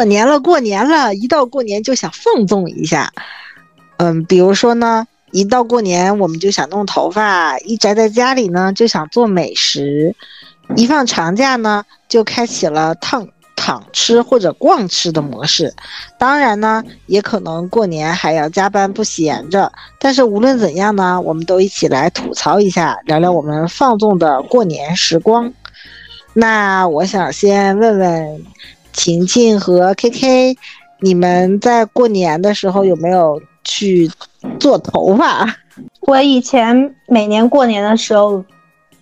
过年了，过年了，一到过年就想放纵一下。嗯，比如说呢，一到过年我们就想弄头发，一宅在家里呢就想做美食，一放长假呢就开启了烫。躺吃或者逛吃的模式，当然呢，也可能过年还要加班不闲着。但是无论怎样呢，我们都一起来吐槽一下，聊聊我们放纵的过年时光。那我想先问问晴晴和 KK，你们在过年的时候有没有去做头发？我以前每年过年的时候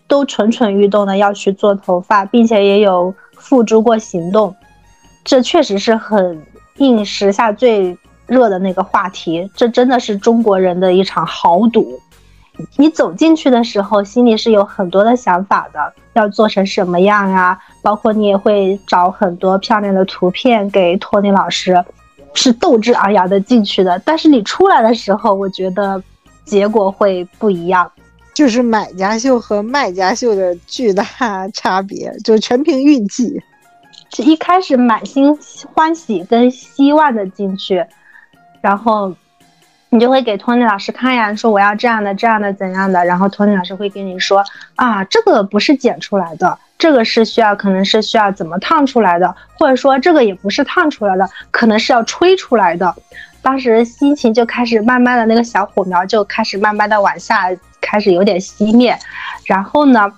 都蠢蠢欲动的要去做头发，并且也有。付诸过行动，这确实是很应时下最热的那个话题。这真的是中国人的一场豪赌。你走进去的时候，心里是有很多的想法的，要做成什么样啊？包括你也会找很多漂亮的图片给托尼老师，是斗志昂扬的进去的。但是你出来的时候，我觉得结果会不一样。就是买家秀和卖家秀的巨大 差别，就全凭运气。是一开始满心欢喜跟希望的进去，然后你就会给托尼老师看呀，说我要这样的、这样的、怎样的，然后托尼老师会跟你说啊，这个不是剪出来的，这个是需要，可能是需要怎么烫出来的，或者说这个也不是烫出来的，可能是要吹出来的。当时心情就开始慢慢的那个小火苗就开始慢慢的往下，开始有点熄灭，然后呢，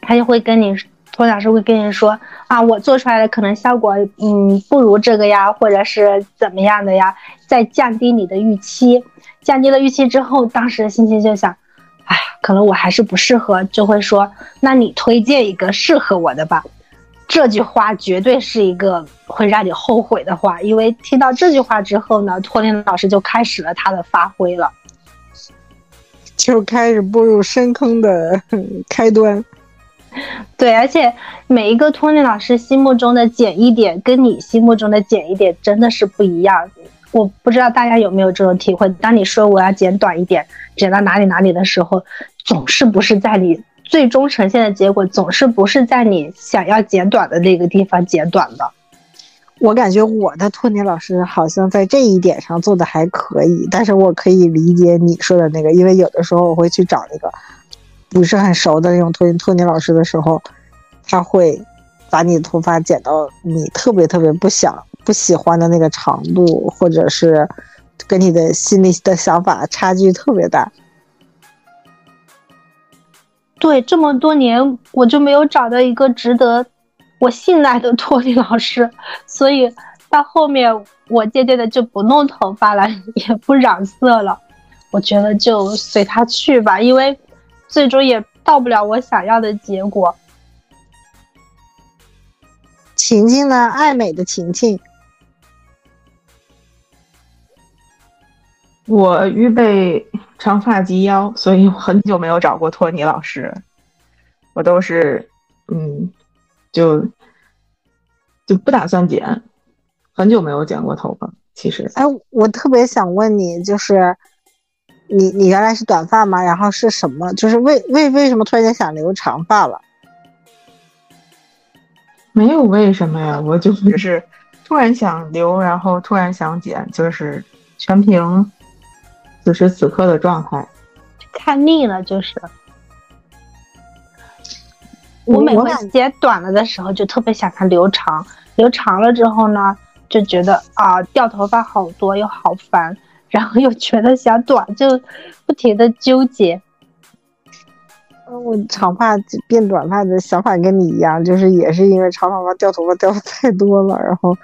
他就会跟你托老师会跟你说啊，我做出来的可能效果嗯不如这个呀，或者是怎么样的呀，再降低你的预期，降低了预期之后，当时心情就想，哎，可能我还是不适合，就会说，那你推荐一个适合我的吧。这句话绝对是一个会让你后悔的话，因为听到这句话之后呢，托尼老师就开始了他的发挥了，就开始步入深坑的 开端。对，而且每一个托尼老师心目中的减一点，跟你心目中的减一点真的是不一样。我不知道大家有没有这种体会，当你说我要剪短一点，剪到哪里哪里的时候，总是不是在你。最终呈现的结果总是不是在你想要剪短的那个地方剪短的。我感觉我的托尼老师好像在这一点上做的还可以，但是我可以理解你说的那个，因为有的时候我会去找那个不是很熟的那种托尼托尼老师的时候，他会把你头发剪到你特别特别不想不喜欢的那个长度，或者是跟你的心里的想法差距特别大。对，这么多年我就没有找到一个值得我信赖的托尼老师，所以到后面我渐渐的就不弄头发了，也不染色了。我觉得就随他去吧，因为最终也到不了我想要的结果。晴晴呢？爱美的晴晴，我预备。长发及腰，所以我很久没有找过托尼老师，我都是，嗯，就就不打算剪，很久没有剪过头发。其实，哎，我特别想问你，就是你你原来是短发吗？然后是什么？就是为为为什么突然间想留长发了？没有为什么呀，我就只是突然想留，然后突然想剪，就是全凭。此时此刻的状态，看腻了就是。我每次剪短了的时候，就特别想它留长。留长了之后呢，就觉得啊，掉头发好多又好烦，然后又觉得想短，就不停的纠结。我长发变短发的想法跟你一样，就是也是因为长头发掉头发掉的太多了，然后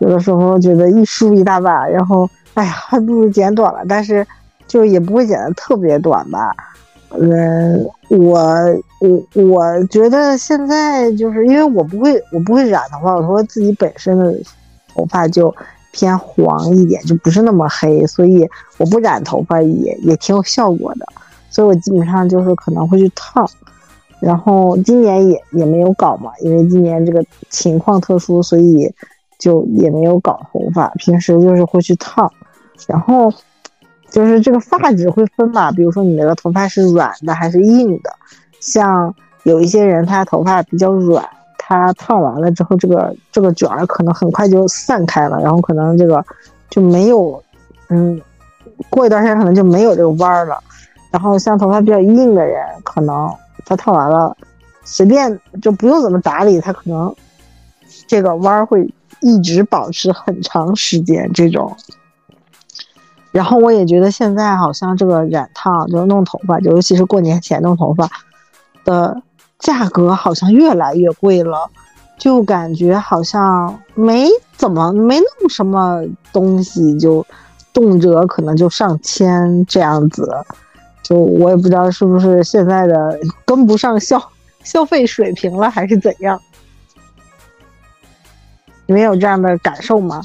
有的时候觉得一梳一大把，然后哎呀，还不如剪短了，但是。就也不会剪得特别短吧，嗯，我我我觉得现在就是因为我不会我不会染头发，我说自己本身的头发就偏黄一点，就不是那么黑，所以我不染头发也也挺有效果的，所以我基本上就是可能会去烫，然后今年也也没有搞嘛，因为今年这个情况特殊，所以就也没有搞头发，平时就是会去烫，然后。就是这个发质会分嘛，比如说你那个头发是软的还是硬的，像有一些人他头发比较软，它烫完了之后，这个这个卷儿可能很快就散开了，然后可能这个就没有，嗯，过一段时间可能就没有这个弯儿了。然后像头发比较硬的人，可能他烫完了，随便就不用怎么打理，他可能这个弯儿会一直保持很长时间这种。然后我也觉得现在好像这个染烫，就是弄头发，尤其是过年前弄头发的价格好像越来越贵了，就感觉好像没怎么没弄什么东西，就动辄可能就上千这样子。就我也不知道是不是现在的跟不上消消费水平了，还是怎样？你们有这样的感受吗？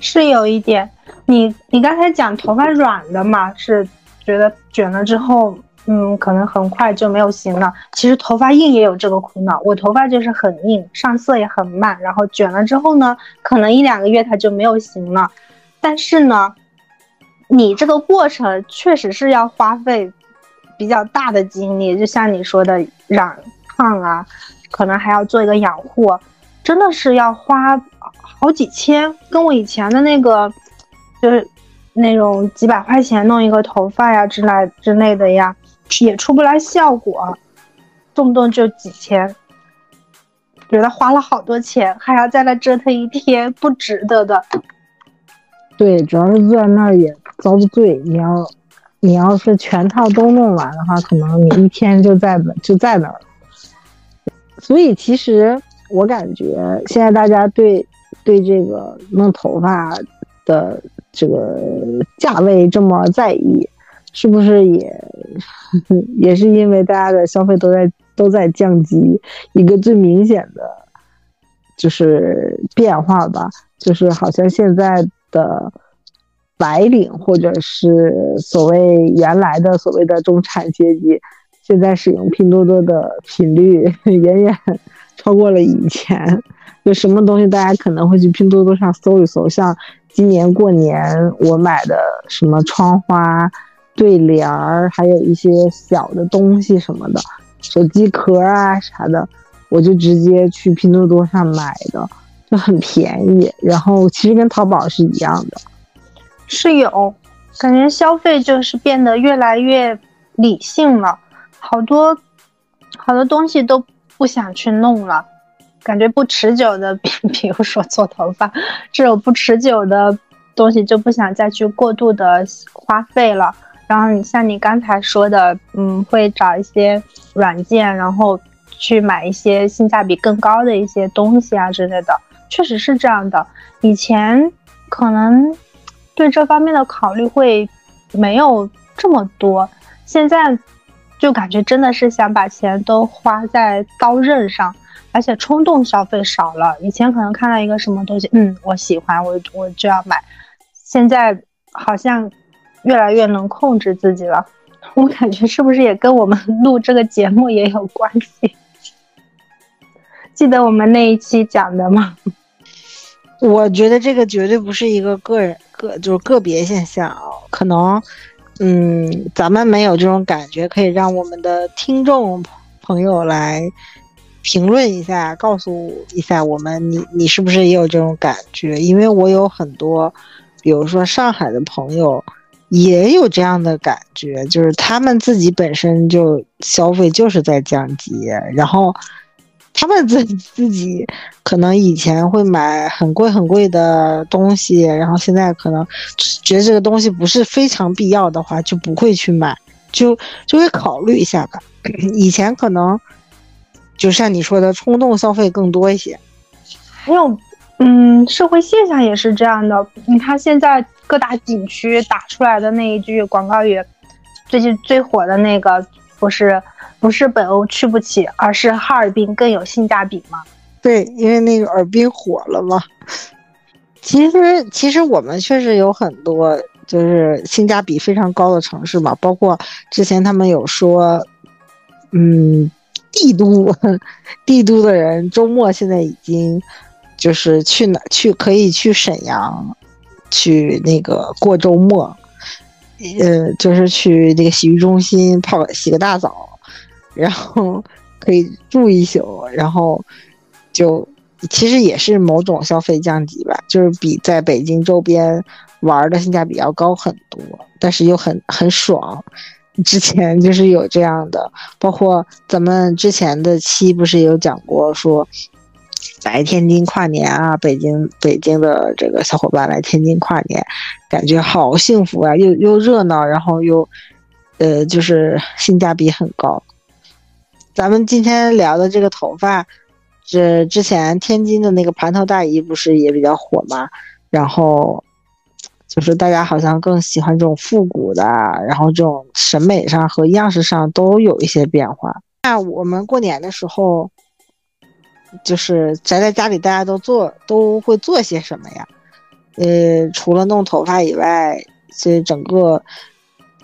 是有一点。你你刚才讲头发软的嘛，是觉得卷了之后，嗯，可能很快就没有型了。其实头发硬也有这个苦恼，我头发就是很硬，上色也很慢，然后卷了之后呢，可能一两个月它就没有型了。但是呢，你这个过程确实是要花费比较大的精力，就像你说的染烫啊，可能还要做一个养护，真的是要花好几千，跟我以前的那个。就是那种几百块钱弄一个头发呀之类之类的呀，也出不来效果，动不动就几千，觉得花了好多钱，还要在那折腾一天，不值得的。对，主要是坐在那儿也遭罪。你要你要是全套都弄完的话，可能你一天就在就在那儿。所以其实我感觉现在大家对对这个弄头发的。这个价位这么在意，是不是也 也是因为大家的消费都在都在降级？一个最明显的就是变化吧，就是好像现在的白领或者是所谓原来的所谓的中产阶级，现在使用拼多多的频率远远超过了以前。就什么东西大家可能会去拼多多上搜一搜，像。今年过年我买的什么窗花、对联儿，还有一些小的东西什么的，手机壳啊啥的，我就直接去拼多多上买的，就很便宜。然后其实跟淘宝是一样的，是有感觉消费就是变得越来越理性了，好多好多东西都不想去弄了。感觉不持久的，比 比如说做头发，这种不持久的东西就不想再去过度的花费了。然后你像你刚才说的，嗯，会找一些软件，然后去买一些性价比更高的一些东西啊之类的，确实是这样的。以前可能对这方面的考虑会没有这么多，现在就感觉真的是想把钱都花在刀刃上。而且冲动消费少了，以前可能看到一个什么东西，嗯，我喜欢，我我就要买。现在好像越来越能控制自己了。我感觉是不是也跟我们录这个节目也有关系？记得我们那一期讲的吗？我觉得这个绝对不是一个个人个就是个别现象啊，可能，嗯，咱们没有这种感觉，可以让我们的听众朋友来。评论一下，告诉一下我们，你你是不是也有这种感觉？因为我有很多，比如说上海的朋友，也有这样的感觉，就是他们自己本身就消费就是在降级，然后他们自己自己可能以前会买很贵很贵的东西，然后现在可能觉得这个东西不是非常必要的话，就不会去买，就就会考虑一下吧。以前可能。就像你说的，冲动消费更多一些，还有，嗯，社会现象也是这样的。你看现在各大景区打出来的那一句广告语，最近最火的那个不是不是北欧去不起，而是哈尔滨更有性价比吗？对，因为那个尔滨火了嘛。其实其实我们确实有很多就是性价比非常高的城市嘛，包括之前他们有说，嗯。帝都，帝都的人周末现在已经就是去哪去可以去沈阳，去那个过周末，呃，就是去那个洗浴中心泡洗个大澡，然后可以住一宿，然后就其实也是某种消费降级吧，就是比在北京周边玩的性价比要高很多，但是又很很爽。之前就是有这样的，包括咱们之前的期不是有讲过说。来天津跨年啊！北京北京的这个小伙伴来天津跨年，感觉好幸福啊！又又热闹，然后又，呃，就是性价比很高。咱们今天聊的这个头发，这之前天津的那个盘头大衣不是也比较火吗？然后，就是大家好像更喜欢这种复古的，然后这种审美上和样式上都有一些变化。那我们过年的时候。就是宅在家里，大家都做都会做些什么呀？呃，除了弄头发以外，这整个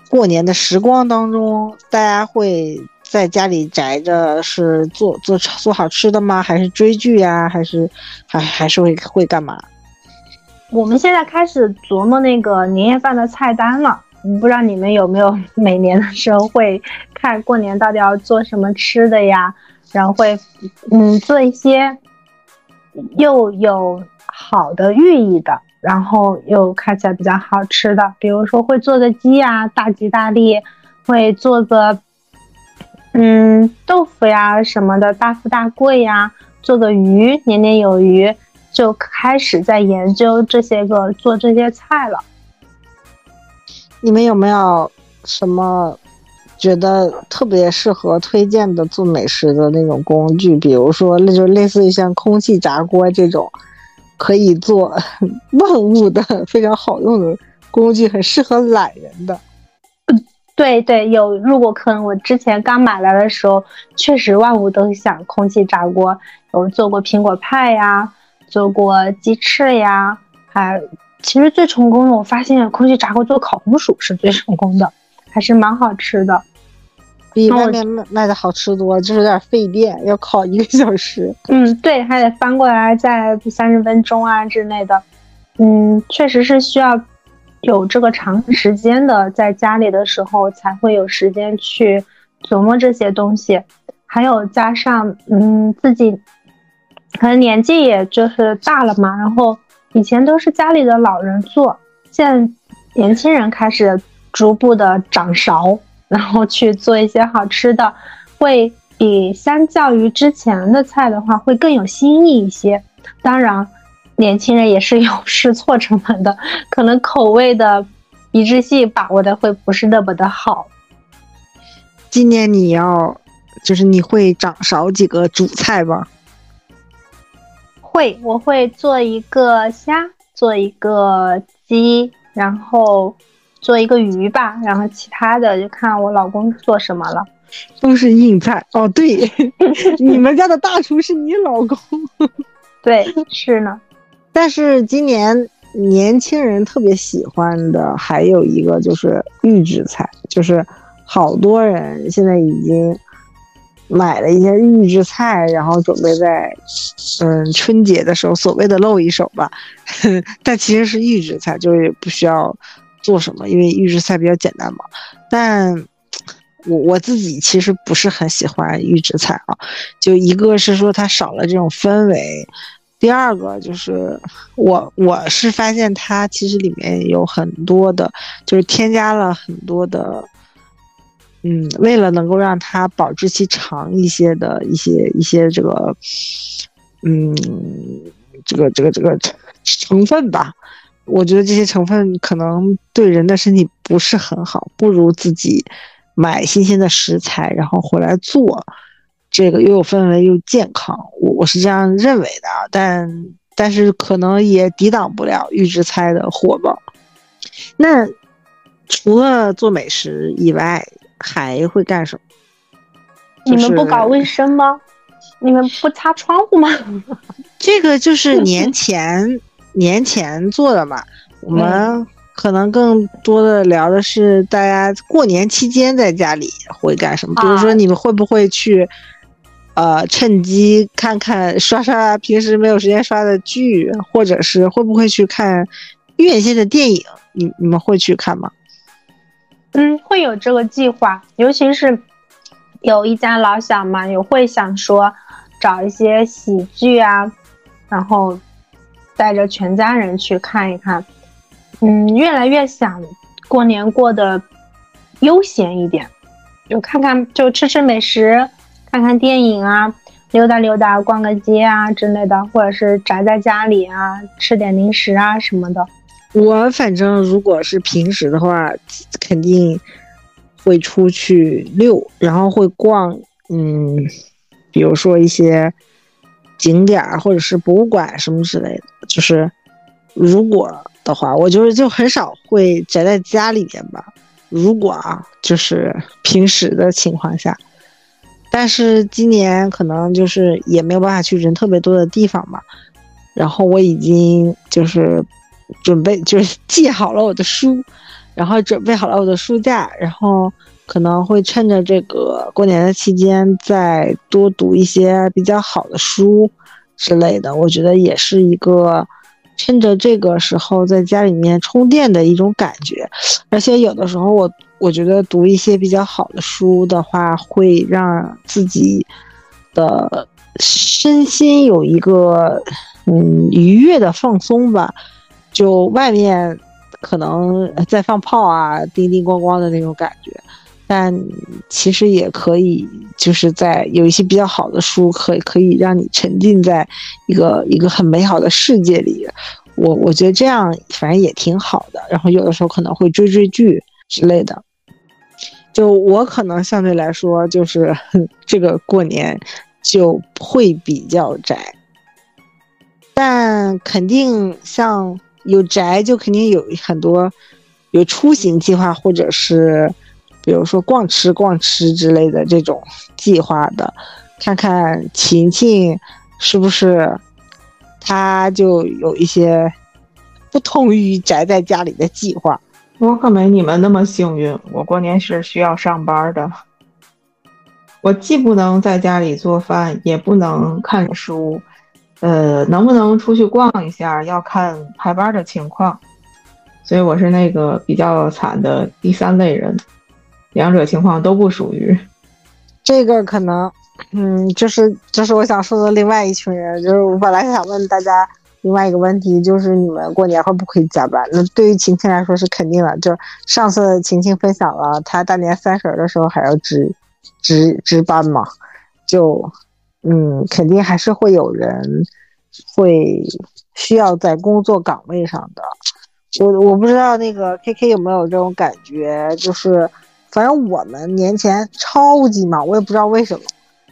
过年的时光当中，大家会在家里宅着，是做做做好吃的吗？还是追剧呀？还是还还是会会干嘛？我们现在开始琢磨那个年夜饭的菜单了。不知道你们有没有每年的时候会看过年到底要做什么吃的呀？然后会，嗯，做一些又有好的寓意的，然后又看起来比较好吃的，比如说会做个鸡呀，大吉大利；会做个，嗯，豆腐呀什么的，大富大贵呀；做个鱼，年年有余。就开始在研究这些个做这些菜了。你们有没有什么？觉得特别适合推荐的做美食的那种工具，比如说，那就类似于像空气炸锅这种，可以做 万物的非常好用的工具，很适合懒人的。对对，有入过坑。我之前刚买来的时候，确实万物都想空气炸锅，有做过苹果派呀，做过鸡翅呀，还其实最成功的，我发现空气炸锅做烤红薯是最成功的，还是蛮好吃的。比外面卖卖的好吃多，就是有点费电，要烤一个小时。嗯，对，还得翻过来再三十分钟啊之类的。嗯，确实是需要有这个长时间的，在家里的时候才会有时间去琢磨这些东西。还有加上，嗯，自己可能年纪也就是大了嘛，然后以前都是家里的老人做，现在年轻人开始逐步的掌勺。然后去做一些好吃的，会比相较于之前的菜的话，会更有新意一些。当然，年轻人也是有 试错成本的，可能口味的一致性把握的会不是那么的好。今年你要，就是你会掌勺几个主菜吧？会，我会做一个虾，做一个鸡，然后。做一个鱼吧，然后其他的就看我老公做什么了。都是硬菜哦，对，你们家的大厨是你老公。对，是呢。但是今年年轻人特别喜欢的还有一个就是预制菜，就是好多人现在已经买了一些预制菜，然后准备在嗯春节的时候所谓的露一手吧。但其实是预制菜，就是不需要。做什么？因为预制菜比较简单嘛。但 我我自己其实不是很喜欢预制菜啊。就一个是说它少了这种氛围，第二个就是我我是发现它其实里面有很多的，就是添加了很多的，嗯，为了能够让它保质期长一些的一些一些这个，嗯，这个这个这个成分吧。我觉得这些成分可能对人的身体不是很好，不如自己买新鲜的食材，然后回来做，这个又有氛围又健康。我我是这样认为的，但但是可能也抵挡不了预制菜的火爆。那除了做美食以外，还会干什么？你们不搞卫生吗？你们不擦窗户吗？这个就是 年前。年前做的嘛，我们可能更多的聊的是大家过年期间在家里会干什么。比如说，你们会不会去，呃，趁机看看刷刷平时没有时间刷的剧，或者是会不会去看院线的电影？你你们会去看吗？嗯，会有这个计划，尤其是有一家老小嘛，也会想说。找一些喜剧啊，然后带着全家人去看一看。嗯，越来越想过年过得悠闲一点，就看看就吃吃美食，看看电影啊，溜达溜达，逛个街啊之类的，或者是宅在家里啊，吃点零食啊什么的。我反正如果是平时的话，肯定会出去溜，然后会逛，嗯，比如说一些景点儿或者是博物馆什么之类的。就是如果的话，我就是就很少会宅在家里面吧。如果啊，就是平时的情况下，但是今年可能就是也没有办法去人特别多的地方嘛。然后我已经就是准备就是记好了我的书，然后准备好了我的书架，然后可能会趁着这个过年的期间再多读一些比较好的书之类的。我觉得也是一个趁着这个时候在家里面充电的一种感觉。而且有的时候我我觉得读一些比较好的书的话，会让自己的身心有一个嗯愉悦的放松吧。就外面可能在放炮啊，叮叮咣咣的那种感觉，但其实也可以，就是在有一些比较好的书，可以可以让你沉浸在一个一个很美好的世界里。我我觉得这样反正也挺好的。然后有的时候可能会追追剧之类的。就我可能相对来说，就是这个过年就会比较宅，但肯定像。有宅就肯定有很多有出行计划，或者是比如说逛吃逛吃之类的这种计划的。看看晴晴是不是他就有一些不同于宅在家里的计划。我可没你们那么幸运，我过年是需要上班的。我既不能在家里做饭，也不能看书。呃，能不能出去逛一下，要看排班的情况，所以我是那个比较惨的第三类人，两者情况都不属于。这个可能，嗯，就是就是我想说的另外一群人，就是我本来想问大家另外一个问题，就是你们过年会不会加班？那对于晴晴来说是肯定的，就是上次晴晴分享了，她大年三十的时候还要值值值班嘛，就。嗯，肯定还是会有人会需要在工作岗位上的。我我不知道那个 K K 有没有这种感觉，就是反正我们年前超级忙，我也不知道为什么。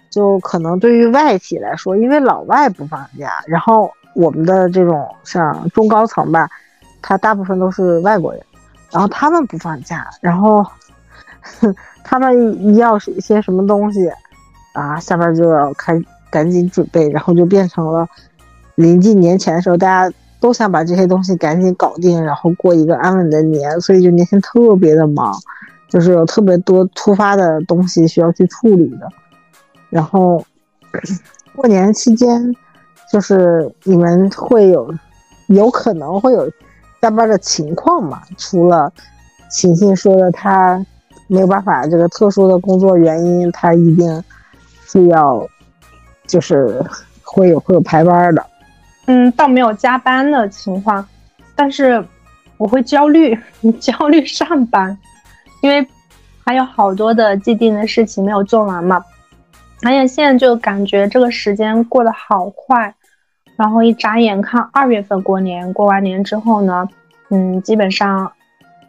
就可能对于外企来说，因为老外不放假，然后我们的这种像中高层吧，他大部分都是外国人，然后他们不放假，然后 他们一要是一些什么东西。啊，下边就要开，赶紧准备，然后就变成了临近年前的时候，大家都想把这些东西赶紧搞定，然后过一个安稳的年，所以就年前特别的忙，就是有特别多突发的东西需要去处理的。然后过年期间，就是你们会有有可能会有加班的情况嘛？除了晴晴说的，他没有办法，这个特殊的工作原因，他一定。是要，就是会有会有排班的，嗯，倒没有加班的情况，但是我会焦虑，焦虑上班，因为还有好多的既定的事情没有做完嘛，而且现在就感觉这个时间过得好快，然后一眨眼看二月份过年，过完年之后呢，嗯，基本上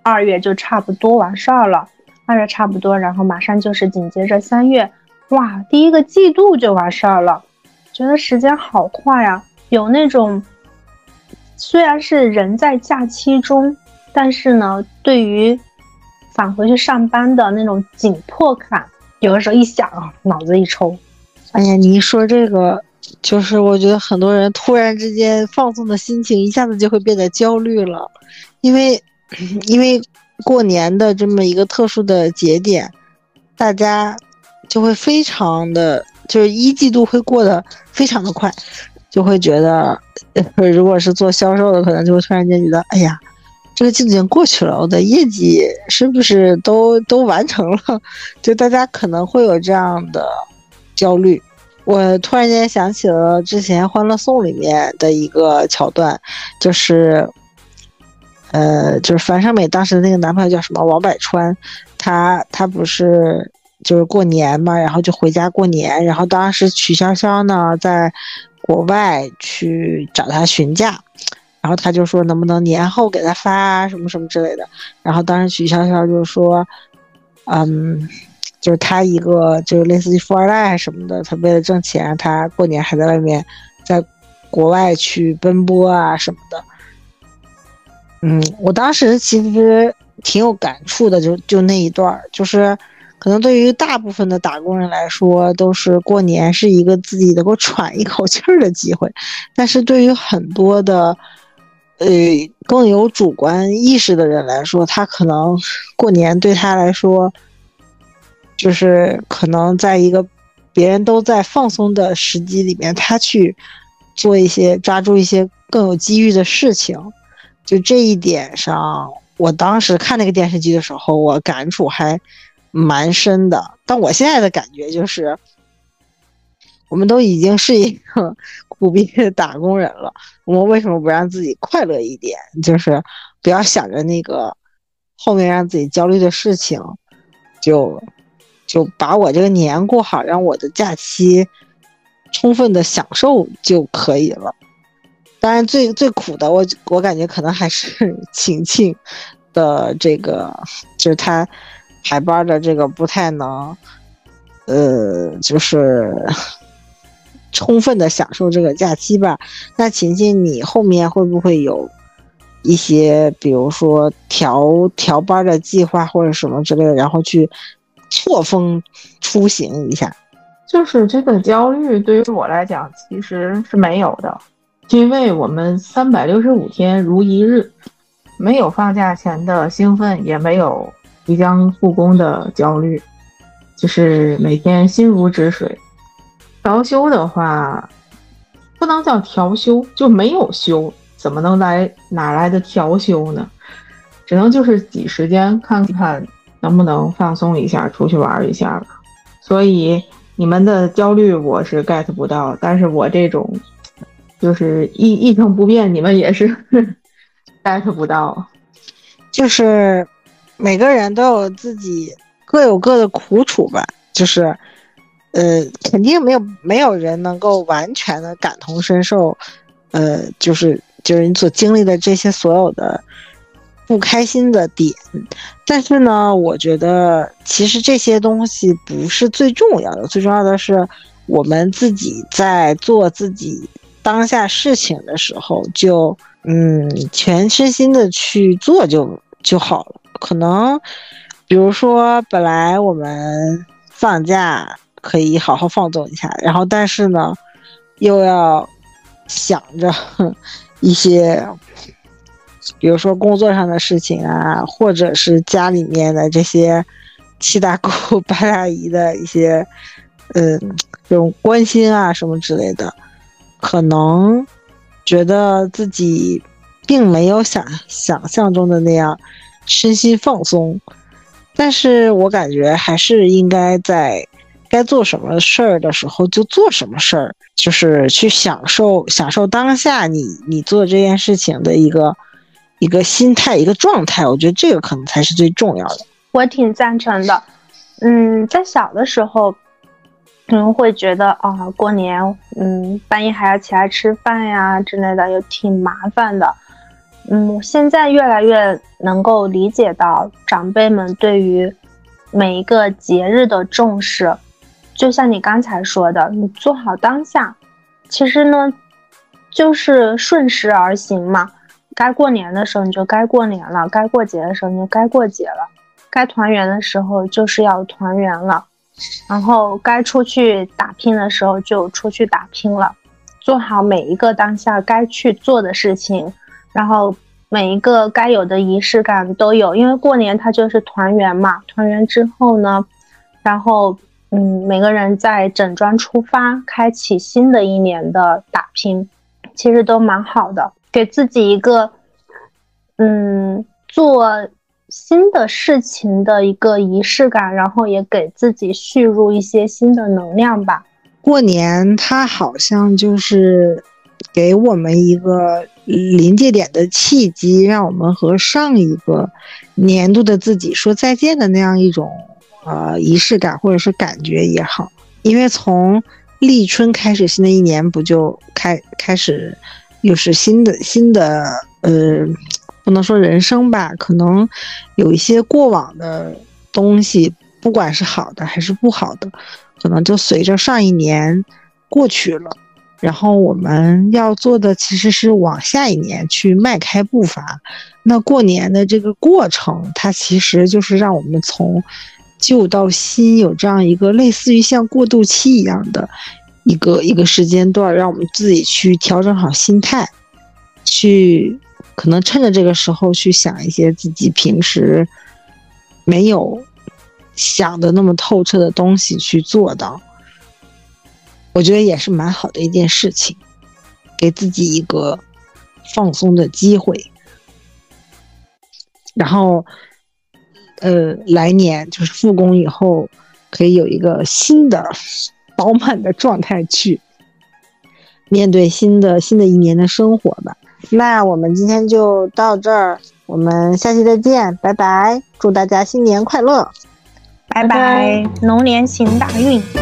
二月就差不多完事儿了，二月差不多，然后马上就是紧接着三月。哇，第一个季度就完事儿了，觉得时间好快呀！有那种虽然是人在假期中，但是呢，对于返回去上班的那种紧迫感，有的时候一想啊，脑子一抽。哎呀，你一说这个，就是我觉得很多人突然之间放松的心情一下子就会变得焦虑了，因为 因为过年的这么一个特殊的节点，大家。就会非常的，就是一季度会过得非常的快，就会觉得，如果是做销售的，可能就会突然间觉得，哎呀，这个季度已经过去了，我的业绩是不是都都完成了？就大家可能会有这样的焦虑，我突然间想起了之前《欢乐颂》里面的一个桥段，就是，呃，就是樊胜美当时的那个男朋友叫什么王百川，他他不是就是过年嘛，然后就回家过年，然后当时曲筱绡呢在国外去找他询价，然后他就说能不能年后给他发啊什么什么之类的，然后当时曲筱绡就说，嗯。就是他一个就是类似于富二代什么的，他为了挣钱，他过年还在外面，在国外去奔波啊什么的。嗯，我当时其实挺有感触的，就就那一段儿，就是可能对于大部分的打工人来说，都是过年是一个自己能够喘一口气儿的机会，但是对于很多的。呃，更有主观意识的人来说，他可能过年对他来说。就是可能在一个别人都在放松的时机里面，他去做一些抓住一些更有机遇的事情。就这一点上，我当时看那个电视剧的时候，我感触还蛮深的。但我现在的感觉就是，我们都已经是一个苦逼的打工人了，我们为什么不让自己快乐一点？就是不要想着那个后面让自己焦虑的事情，就。就把我这个年过好，让我的假期充分的享受就可以了。当然，最最苦的，我我感觉可能还是 晴晴的这个，就是他排班的这个不太能，呃，就是充分的享受这个假期吧。那琴琴，你后面会不会有一些，比如说调调班的计划或者什么之类的，然后去？错峰出行一下，就是这个焦虑对于我来讲其实是没有的，因为我们三百六十五天如一日，没有放假前的兴奋，也没有即将复工的焦虑，就是每天心如止水。调休的话，不能叫调休，就没有休，怎么能来哪来的调休呢？只能就是挤时间看看。能不能放松一下，出去玩一下吧？所以你们的焦虑我是 get 不到，但是我这种就是一一成不变，你们也是 get 不到。就是每个人都有自己各有各的苦楚吧，就是呃，肯定没有没有人能够完全的感同身受，呃，就是就是你所经历的这些所有的。不开心的点，但是呢，我觉得其实这些东西不是最重要的，最重要的是我们自己在做自己当下事情的时候，就嗯全身心的去做就就好了。可能比如说本来我们放假可以好好放纵一下，然后但是呢，又要想着 一些。比如说工作上的事情啊，或者是家里面的这些七大姑八大姨的一些，嗯，这种关心啊什么之类的，可能觉得自己并没有想想象中的那样身心放松，但是我感觉还是应该在该做什么事儿的时候就做什么事儿，就是去享受享受当下你你做这件事情的一个。一个心态，一个状态，我觉得这个可能才是最重要的。我挺赞成的。嗯，在小的时候，可能会觉得啊，过年，嗯，半夜还要起来吃饭呀之类的，又挺麻烦的。嗯，我现在越来越能够理解到长辈们对于每一个节日的重视。就像你刚才说的，你做好当下，其实呢，就是顺势而行嘛。该过年的时候你就该过年了，该过节的时候你就该过节了，该团圆的时候就是要团圆了，然后该出去打拼的时候就出去打拼了，做好每一个当下该去做的事情，然后每一个该有的仪式感都有，因为过年它就是团圆嘛。团圆之后呢，然后嗯，每个人在整装出发，开启新的一年的打拼，其实都蛮好的。给自己一个，嗯，做新的事情的一个仪式感，然后也给自己蓄入一些新的能量吧。过年它好像就是给我们一个临界点的契机，让我们和上一个年度的自己说再见的那样一种呃仪式感或者是感觉也好，因为从立春开始，新的一年不就开开始又是新的新的呃，不能说人生吧，可能有一些过往的东西，不管是好的还是不好的。可能就随着上一年过去了，然后我们要做的其实是往下一年去迈开步伐。那过年的这个过程，它其实就是让我们从旧到新有这样一个类似于像过渡期一样的一个一个时间段，让我们自己去调整好心态，去可能趁着这个时候去想一些自己平时没有。想的那么透彻的东西去做到，我觉得也是蛮好的一件事情，给自己一个放松的机会。然后，呃，来年就是复工以后，可以有一个新的 饱满的状态去面对新的新的一年的生活吧。那我们今天就到这儿，我们下期再见，拜拜！祝大家新年快乐！拜拜，龙年行大运。